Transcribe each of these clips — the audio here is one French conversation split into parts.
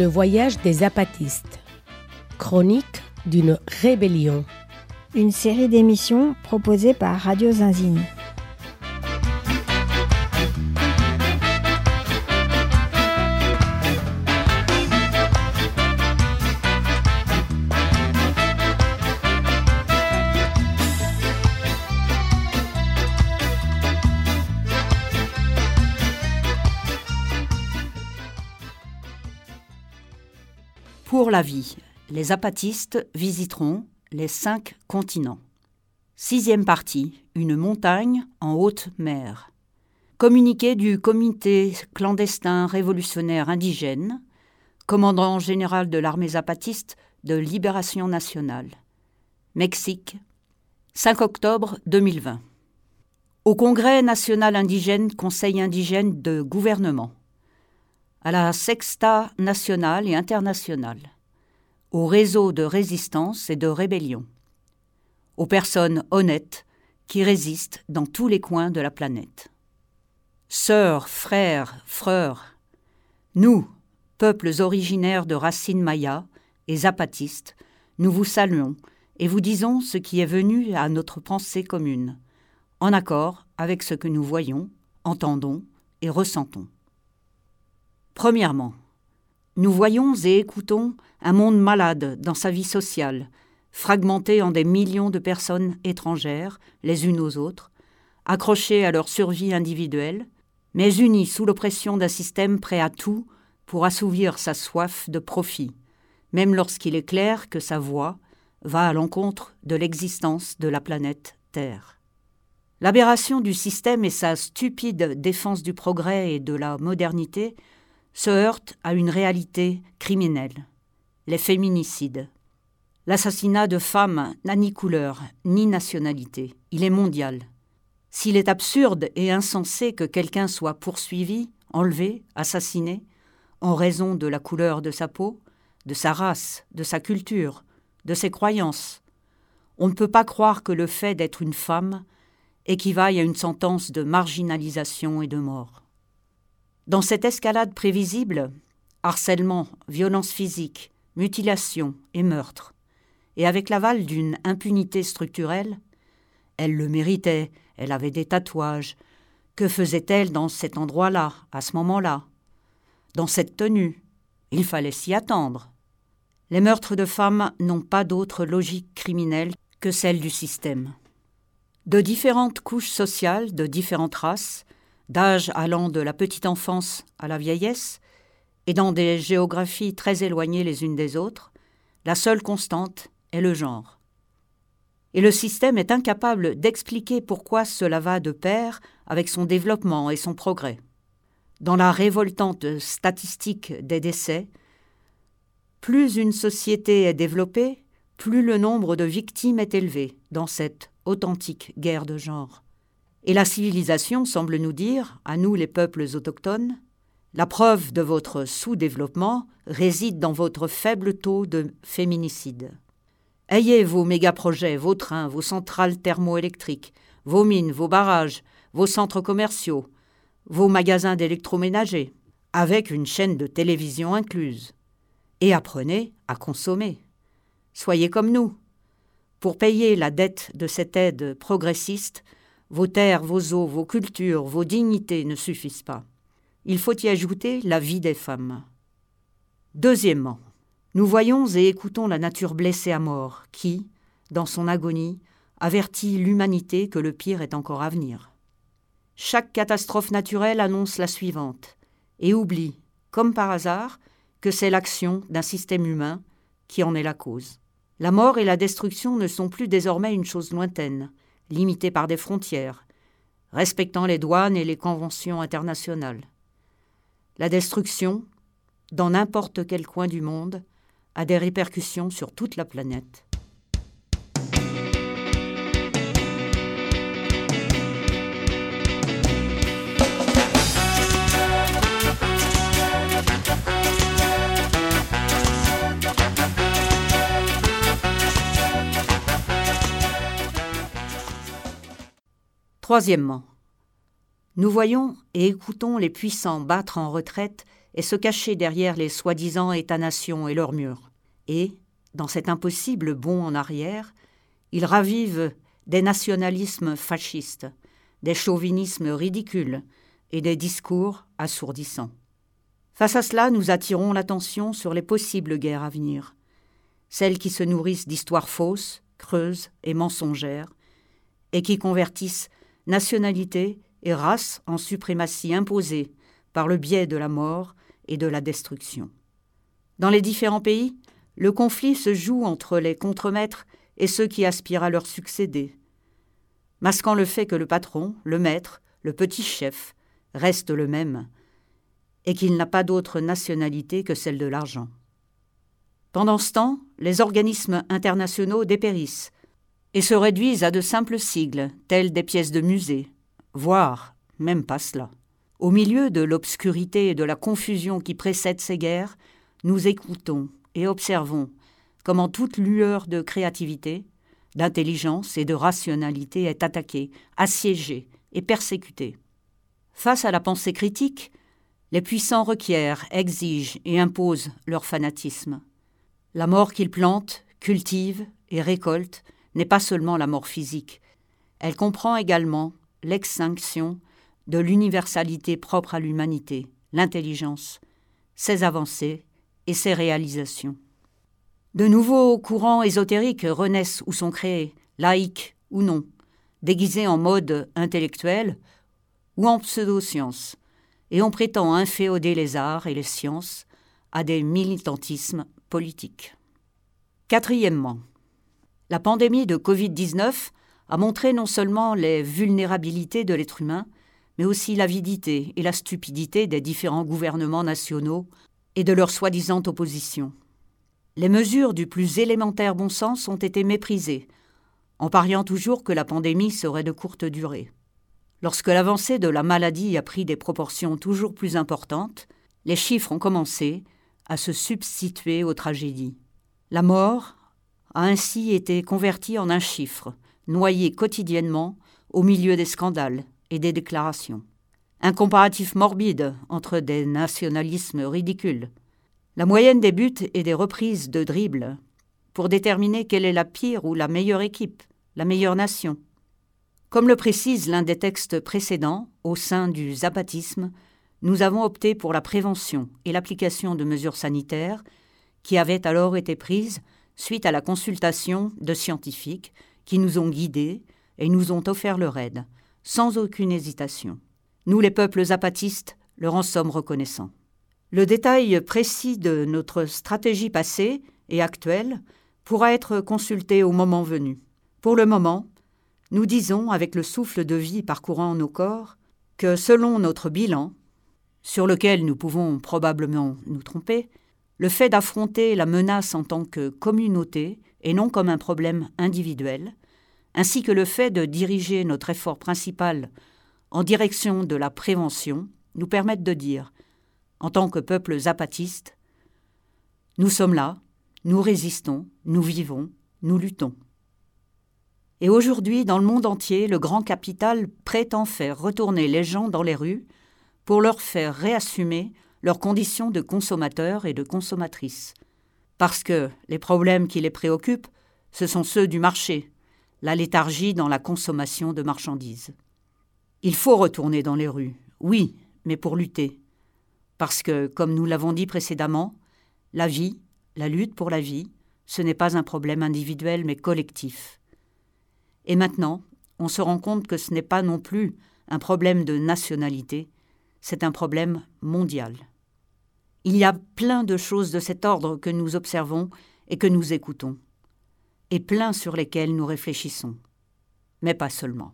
Le voyage des apatistes. Chronique d'une rébellion. Une série d'émissions proposée par Radio Zinzine. La vie, les apatistes visiteront les cinq continents. Sixième partie, une montagne en haute mer. Communiqué du comité clandestin révolutionnaire indigène, commandant général de l'armée zapatiste de libération nationale. Mexique, 5 octobre 2020. Au Congrès national indigène, Conseil indigène de gouvernement à la Sexta nationale et internationale, au réseau de résistance et de rébellion, aux personnes honnêtes qui résistent dans tous les coins de la planète. Sœurs, frères, frères, nous, peuples originaires de racines mayas et zapatistes, nous vous saluons et vous disons ce qui est venu à notre pensée commune, en accord avec ce que nous voyons, entendons et ressentons. Premièrement, nous voyons et écoutons un monde malade dans sa vie sociale, fragmenté en des millions de personnes étrangères, les unes aux autres, accrochées à leur survie individuelle, mais unies sous l'oppression d'un système prêt à tout pour assouvir sa soif de profit, même lorsqu'il est clair que sa voix va à l'encontre de l'existence de la planète Terre. L'aberration du système et sa stupide défense du progrès et de la modernité se heurte à une réalité criminelle, les féminicides. L'assassinat de femmes n'a ni couleur, ni nationalité, il est mondial. S'il est absurde et insensé que quelqu'un soit poursuivi, enlevé, assassiné, en raison de la couleur de sa peau, de sa race, de sa culture, de ses croyances, on ne peut pas croire que le fait d'être une femme équivaille à une sentence de marginalisation et de mort. Dans cette escalade prévisible, harcèlement, violence physique, mutilation et meurtre, et avec l'aval d'une impunité structurelle, elle le méritait, elle avait des tatouages. Que faisait-elle dans cet endroit-là, à ce moment-là? Dans cette tenue Il fallait s'y attendre. Les meurtres de femmes n'ont pas d'autre logique criminelle que celle du système. De différentes couches sociales, de différentes races, d'âge allant de la petite enfance à la vieillesse, et dans des géographies très éloignées les unes des autres, la seule constante est le genre. Et le système est incapable d'expliquer pourquoi cela va de pair avec son développement et son progrès. Dans la révoltante statistique des décès, plus une société est développée, plus le nombre de victimes est élevé dans cette authentique guerre de genre. Et la civilisation semble nous dire, à nous les peuples autochtones, la preuve de votre sous-développement réside dans votre faible taux de féminicide. Ayez vos méga-projets, vos trains, vos centrales thermoélectriques, vos mines, vos barrages, vos centres commerciaux, vos magasins d'électroménager, avec une chaîne de télévision incluse. Et apprenez à consommer. Soyez comme nous. Pour payer la dette de cette aide progressiste, vos terres, vos eaux, vos cultures, vos dignités ne suffisent pas. Il faut y ajouter la vie des femmes. Deuxièmement, nous voyons et écoutons la nature blessée à mort qui, dans son agonie, avertit l'humanité que le pire est encore à venir. Chaque catastrophe naturelle annonce la suivante et oublie, comme par hasard, que c'est l'action d'un système humain qui en est la cause. La mort et la destruction ne sont plus désormais une chose lointaine, limité par des frontières, respectant les douanes et les conventions internationales. La destruction, dans n'importe quel coin du monde, a des répercussions sur toute la planète. Troisièmement, Nous voyons et écoutons les puissants battre en retraite et se cacher derrière les soi-disant États-nations et leurs murs. Et, dans cet impossible bond en arrière, ils ravivent des nationalismes fascistes, des chauvinismes ridicules et des discours assourdissants. Face à cela, nous attirons l'attention sur les possibles guerres à venir, celles qui se nourrissent d'histoires fausses, creuses et mensongères, et qui convertissent nationalité et race en suprématie imposée par le biais de la mort et de la destruction. Dans les différents pays, le conflit se joue entre les contremaîtres et ceux qui aspirent à leur succéder, masquant le fait que le patron, le maître, le petit chef reste le même, et qu'il n'a pas d'autre nationalité que celle de l'argent. Pendant ce temps, les organismes internationaux dépérissent et se réduisent à de simples sigles, tels des pièces de musée, voire même pas cela. Au milieu de l'obscurité et de la confusion qui précèdent ces guerres, nous écoutons et observons comment toute lueur de créativité, d'intelligence et de rationalité est attaquée, assiégée et persécutée. Face à la pensée critique, les puissants requièrent, exigent et imposent leur fanatisme. La mort qu'ils plantent, cultivent et récoltent n'est pas seulement la mort physique, elle comprend également l'extinction de l'universalité propre à l'humanité, l'intelligence, ses avancées et ses réalisations. De nouveaux courants ésotériques renaissent ou sont créés, laïques ou non, déguisés en mode intellectuel ou en pseudo-sciences, et on prétend inféoder les arts et les sciences à des militantismes politiques. Quatrièmement, la pandémie de Covid-19 a montré non seulement les vulnérabilités de l'être humain, mais aussi l'avidité et la stupidité des différents gouvernements nationaux et de leur soi-disant opposition. Les mesures du plus élémentaire bon sens ont été méprisées, en pariant toujours que la pandémie serait de courte durée. Lorsque l'avancée de la maladie a pris des proportions toujours plus importantes, les chiffres ont commencé à se substituer aux tragédies. La mort a ainsi été convertie en un chiffre, noyé quotidiennement au milieu des scandales et des déclarations. Un comparatif morbide entre des nationalismes ridicules. La moyenne des buts et des reprises de dribble pour déterminer quelle est la pire ou la meilleure équipe, la meilleure nation. Comme le précise l'un des textes précédents, au sein du zapatisme, nous avons opté pour la prévention et l'application de mesures sanitaires qui avaient alors été prises suite à la consultation de scientifiques qui nous ont guidés et nous ont offert leur aide, sans aucune hésitation. Nous, les peuples zapatistes, leur en sommes reconnaissants. Le détail précis de notre stratégie passée et actuelle pourra être consulté au moment venu. Pour le moment, nous disons, avec le souffle de vie parcourant nos corps, que selon notre bilan, sur lequel nous pouvons probablement nous tromper, le fait d'affronter la menace en tant que communauté et non comme un problème individuel, ainsi que le fait de diriger notre effort principal en direction de la prévention, nous permettent de dire, en tant que peuple zapatiste, nous sommes là, nous résistons, nous vivons, nous luttons. Et aujourd'hui, dans le monde entier, le grand capital prétend faire retourner les gens dans les rues pour leur faire réassumer leurs conditions de consommateurs et de consommatrices. Parce que les problèmes qui les préoccupent, ce sont ceux du marché, la léthargie dans la consommation de marchandises. Il faut retourner dans les rues, oui, mais pour lutter. Parce que, comme nous l'avons dit précédemment, la vie, la lutte pour la vie, ce n'est pas un problème individuel mais collectif. Et maintenant, on se rend compte que ce n'est pas non plus un problème de nationalité, c'est un problème mondial. Il y a plein de choses de cet ordre que nous observons et que nous écoutons, et plein sur lesquelles nous réfléchissons, mais pas seulement.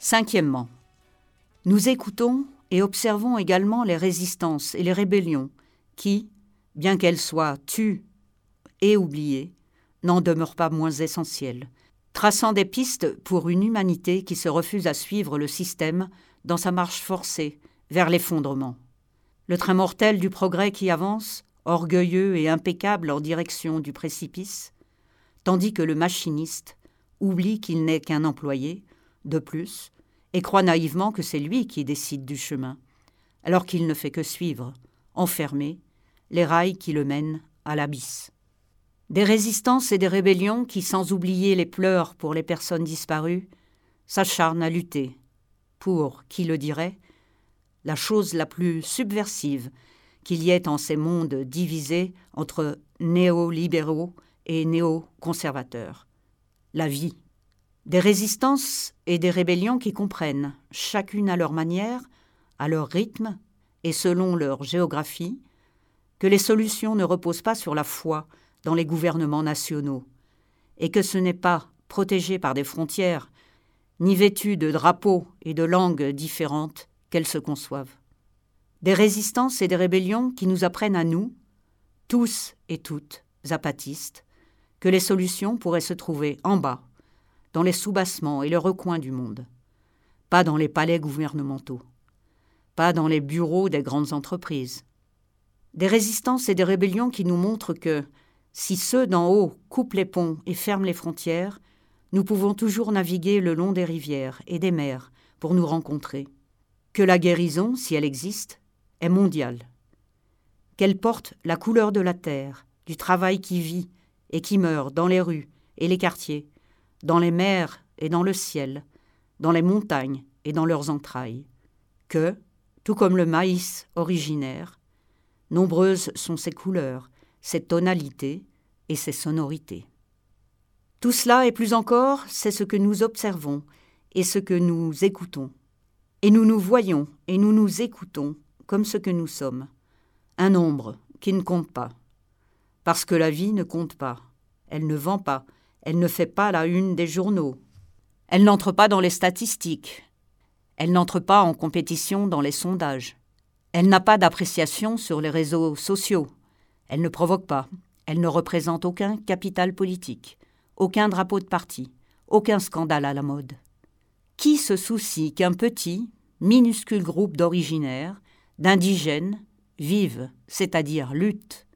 Cinquièmement, nous écoutons et observons également les résistances et les rébellions qui, bien qu'elles soient tues et oubliées, n'en demeurent pas moins essentielles, traçant des pistes pour une humanité qui se refuse à suivre le système dans sa marche forcée vers l'effondrement. Le train mortel du progrès qui avance, orgueilleux et impeccable en direction du précipice, tandis que le machiniste oublie qu'il n'est qu'un employé, de plus, et croit naïvement que c'est lui qui décide du chemin, alors qu'il ne fait que suivre, enfermé, les rails qui le mènent à l'abysse. Des résistances et des rébellions qui, sans oublier les pleurs pour les personnes disparues, s'acharnent à lutter pour, qui le dirait, la chose la plus subversive qu'il y ait en ces mondes divisés entre néolibéraux et néoconservateurs. La vie. Des résistances et des rébellions qui comprennent, chacune à leur manière, à leur rythme et selon leur géographie, que les solutions ne reposent pas sur la foi dans les gouvernements nationaux, et que ce n'est pas protégé par des frontières, ni vêtues de drapeaux et de langues différentes qu'elles se conçoivent. Des résistances et des rébellions qui nous apprennent à nous, tous et toutes zapatistes, que les solutions pourraient se trouver en bas, dans les soubassements et les recoins du monde, pas dans les palais gouvernementaux, pas dans les bureaux des grandes entreprises. Des résistances et des rébellions qui nous montrent que, si ceux d'en haut coupent les ponts et ferment les frontières, nous pouvons toujours naviguer le long des rivières et des mers pour nous rencontrer. Que la guérison, si elle existe, est mondiale. Qu'elle porte la couleur de la terre, du travail qui vit et qui meurt dans les rues et les quartiers, dans les mers et dans le ciel, dans les montagnes et dans leurs entrailles. Que, tout comme le maïs originaire, nombreuses sont ses couleurs, ses tonalités et ses sonorités. Tout cela et plus encore, c'est ce que nous observons et ce que nous écoutons. Et nous nous voyons et nous nous écoutons comme ce que nous sommes, un nombre qui ne compte pas. Parce que la vie ne compte pas, elle ne vend pas, elle ne fait pas la une des journaux, elle n'entre pas dans les statistiques, elle n'entre pas en compétition dans les sondages, elle n'a pas d'appréciation sur les réseaux sociaux, elle ne provoque pas, elle ne représente aucun capital politique, aucun drapeau de parti, aucun scandale à la mode. Qui se soucie qu'un petit, minuscule groupe d'originaires, d'indigènes, vivent, c'est-à-dire luttent,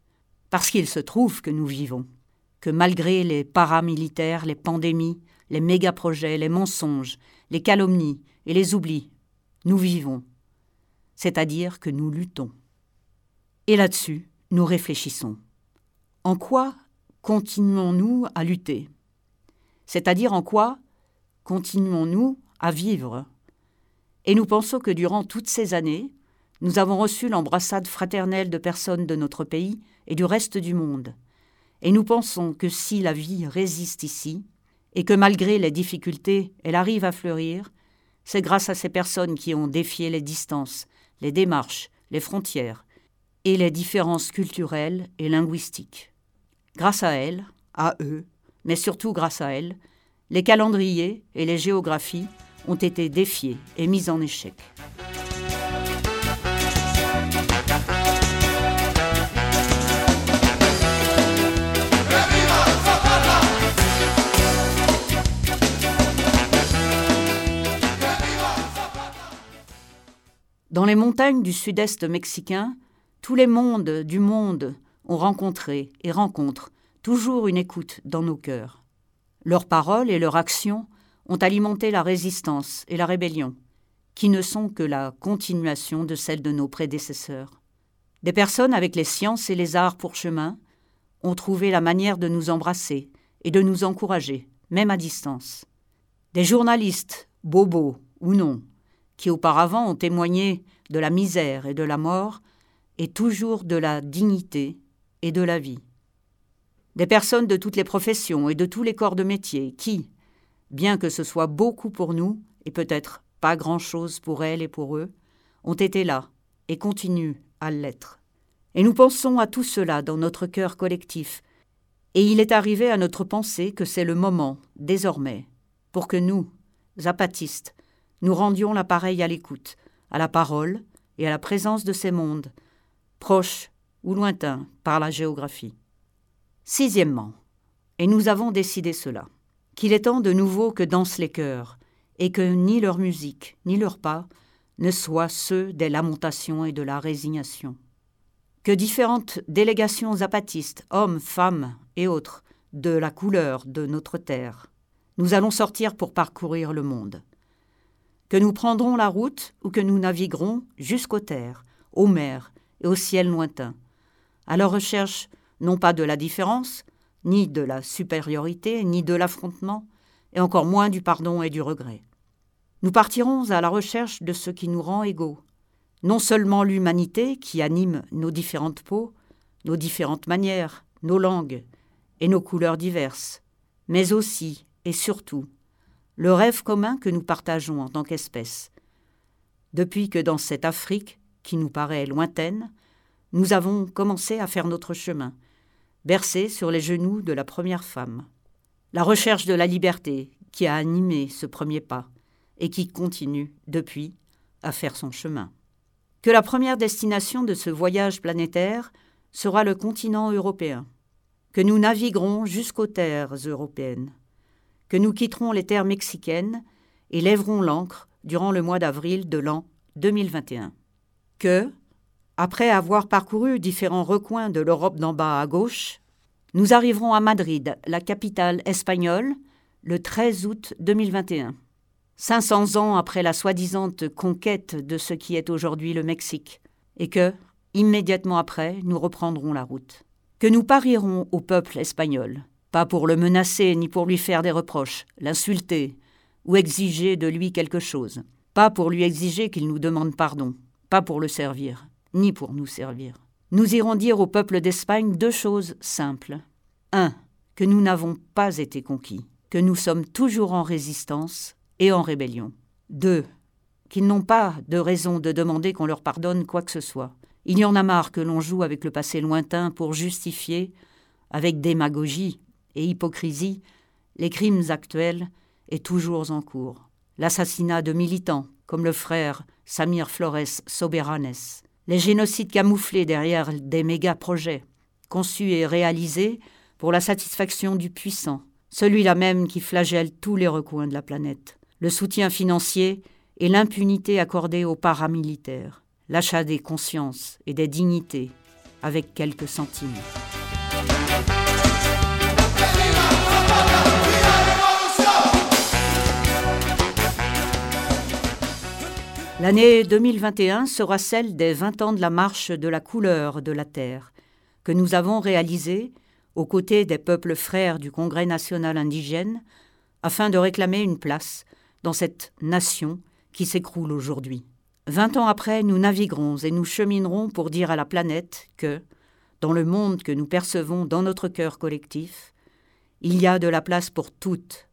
parce qu'il se trouve que nous vivons, que malgré les paramilitaires, les pandémies, les méga-projets, les mensonges, les calomnies et les oublis, nous vivons, c'est-à-dire que nous luttons. Et là-dessus, nous réfléchissons. En quoi continuons-nous à lutter? C'est-à-dire en quoi continuons-nous à vivre? Et nous pensons que durant toutes ces années, nous avons reçu l'embrassade fraternelle de personnes de notre pays et du reste du monde. Et nous pensons que si la vie résiste ici, et que malgré les difficultés, elle arrive à fleurir, c'est grâce à ces personnes qui ont défié les distances, les démarches, les frontières, et les différences culturelles et linguistiques. Grâce à elles, à eux, mais surtout grâce à elles, les calendriers et les géographies ont été défiés et mis en échec. Dans les montagnes du sud-est mexicain, tous les mondes du monde ont rencontré et rencontrent toujours une écoute dans nos cœurs. Leurs paroles et leurs actions ont alimenté la résistance et la rébellion, qui ne sont que la continuation de celles de nos prédécesseurs. Des personnes avec les sciences et les arts pour chemin ont trouvé la manière de nous embrasser et de nous encourager, même à distance. Des journalistes, bobos ou non, qui auparavant ont témoigné de la misère et de la mort, et toujours de la dignité et de la vie. Des personnes de toutes les professions et de tous les corps de métier qui, bien que ce soit beaucoup pour nous, et peut-être pas grand-chose pour elles et pour eux, ont été là et continuent à l'être. Et nous pensons à tout cela dans notre cœur collectif, et il est arrivé à notre pensée que c'est le moment, désormais, pour que nous, zapatistes, nous rendions l'appareil à l'écoute, à la parole et à la présence de ces mondes, proches ou lointains par la géographie. Sixièmement, et nous avons décidé cela, qu'il est temps de nouveau que dansent les cœurs, et que ni leur musique, ni leurs pas ne soient ceux des lamentations et de la résignation. Que différentes délégations zapatistes, hommes, femmes et autres, de la couleur de notre terre, nous allons sortir pour parcourir le monde. Que nous prendrons la route ou que nous naviguerons jusqu'aux terres, aux mers et au ciel lointain, à la recherche non pas de la différence, ni de la supériorité, ni de l'affrontement, et encore moins du pardon et du regret. Nous partirons à la recherche de ce qui nous rend égaux, non seulement l'humanité qui anime nos différentes peaux, nos différentes manières, nos langues et nos couleurs diverses, mais aussi et surtout le rêve commun que nous partageons en tant qu'espèce. Depuis que dans cette Afrique, qui nous paraît lointaine, nous avons commencé à faire notre chemin, bercés sur les genoux de la première femme. La recherche de la liberté qui a animé ce premier pas et qui continue, depuis, à faire son chemin. Que la première destination de ce voyage planétaire sera le continent européen, que nous naviguerons jusqu'aux terres européennes, que nous quitterons les terres mexicaines et lèverons l'ancre durant le mois d'avril de l'an 2021. Que, après avoir parcouru différents recoins de l'Europe d'en bas à gauche, nous arriverons à Madrid, la capitale espagnole, le 13 août 2021, 500 ans après la soi-disant conquête de ce qui est aujourd'hui le Mexique, et que, immédiatement après, nous reprendrons la route. Que nous parierons au peuple espagnol, pas pour le menacer ni pour lui faire des reproches, l'insulter ou exiger de lui quelque chose, pas pour lui exiger qu'il nous demande pardon, pas pour le servir, ni pour nous servir. Nous irons dire au peuple d'Espagne deux choses simples. Un, que nous n'avons pas été conquis, que nous sommes toujours en résistance et en rébellion. Deux, qu'ils n'ont pas de raison de demander qu'on leur pardonne quoi que ce soit. Il y en a marre que l'on joue avec le passé lointain pour justifier, avec démagogie et hypocrisie, les crimes actuels et toujours en cours. L'assassinat de militants, comme le frère Samir Flores Soberanes, les génocides camouflés derrière des méga-projets, conçus et réalisés pour la satisfaction du puissant, celui-là même qui flagelle tous les recoins de la planète, le soutien financier et l'impunité accordée aux paramilitaires, l'achat des consciences et des dignités avec quelques centimes. L'année 2021 sera celle des 20 ans de la marche de la couleur de la Terre, que nous avons réalisée aux côtés des peuples frères du Congrès national indigène, afin de réclamer une place dans cette nation qui s'écroule aujourd'hui. Vingt ans après, nous naviguerons et nous cheminerons pour dire à la planète que, dans le monde que nous percevons dans notre cœur collectif, il y a de la place pour toutes,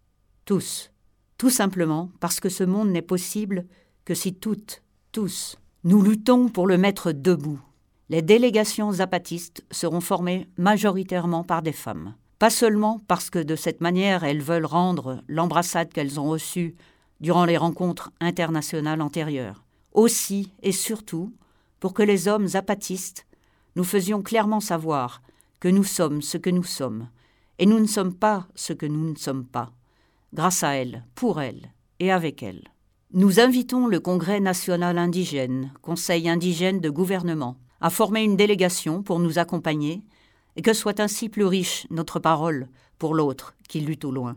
tous, tout simplement parce que ce monde n'est possible que si toutes, tous, nous luttons pour le mettre debout, les délégations zapatistes seront formées majoritairement par des femmes. Pas seulement parce que de cette manière elles veulent rendre l'embrassade qu'elles ont reçue durant les rencontres internationales antérieures, aussi et surtout pour que les hommes zapatistes nous faisions clairement savoir que nous sommes ce que nous sommes, et nous ne sommes pas ce que nous ne sommes pas, grâce à elles, pour elles et avec elles. Nous invitons le Congrès national indigène, Conseil indigène de gouvernement, à former une délégation pour nous accompagner et que soit ainsi plus riche notre parole pour l'autre qui lutte au loin.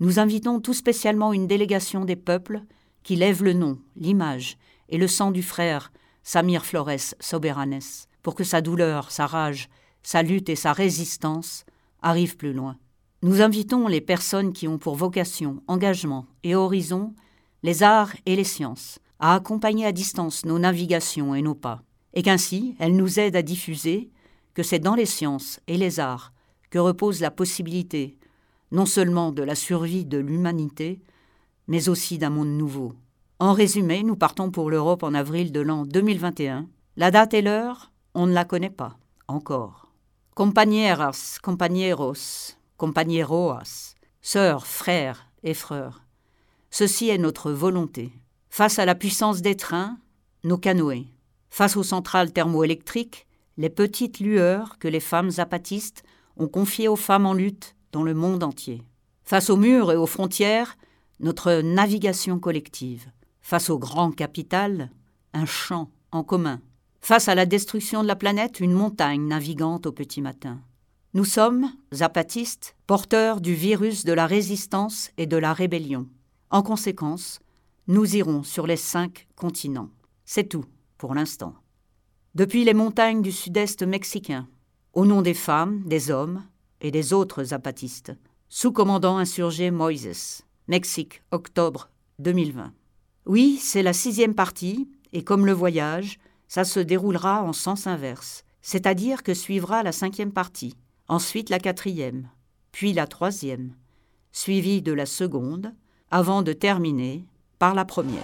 Nous invitons tout spécialement une délégation des peuples qui lève le nom, l'image et le sang du frère Samir Flores Soberanes pour que sa douleur, sa rage, sa lutte et sa résistance arrivent plus loin. Nous invitons les personnes qui ont pour vocation, engagement et horizon les arts et les sciences, à accompagner à distance nos navigations et nos pas, et qu'ainsi elles nous aident à diffuser que c'est dans les sciences et les arts que repose la possibilité non seulement de la survie de l'humanité, mais aussi d'un monde nouveau. En résumé, nous partons pour l'Europe en avril de l'an 2021. La date et l'heure, on ne la connaît pas, encore. Compañeras, compañeros, compañeroas, sœurs, frères et frères, Ceci est notre volonté. Face à la puissance des trains, nos canoës. Face aux centrales thermoélectriques, les petites lueurs que les femmes zapatistes ont confiées aux femmes en lutte dans le monde entier. Face aux murs et aux frontières, notre navigation collective. Face au grand capital, un champ en commun. Face à la destruction de la planète, une montagne navigante au petit matin. Nous sommes, zapatistes, porteurs du virus de la résistance et de la rébellion. En conséquence, nous irons sur les cinq continents. C'est tout, pour l'instant. Depuis les montagnes du sud-est mexicain, au nom des femmes, des hommes et des autres zapatistes, sous commandant insurgé Moises, Mexique, octobre 2020. Oui, c'est la sixième partie, et comme le voyage, ça se déroulera en sens inverse, c'est-à-dire que suivra la cinquième partie, ensuite la quatrième, puis la troisième, suivie de la seconde, avant de terminer par la première.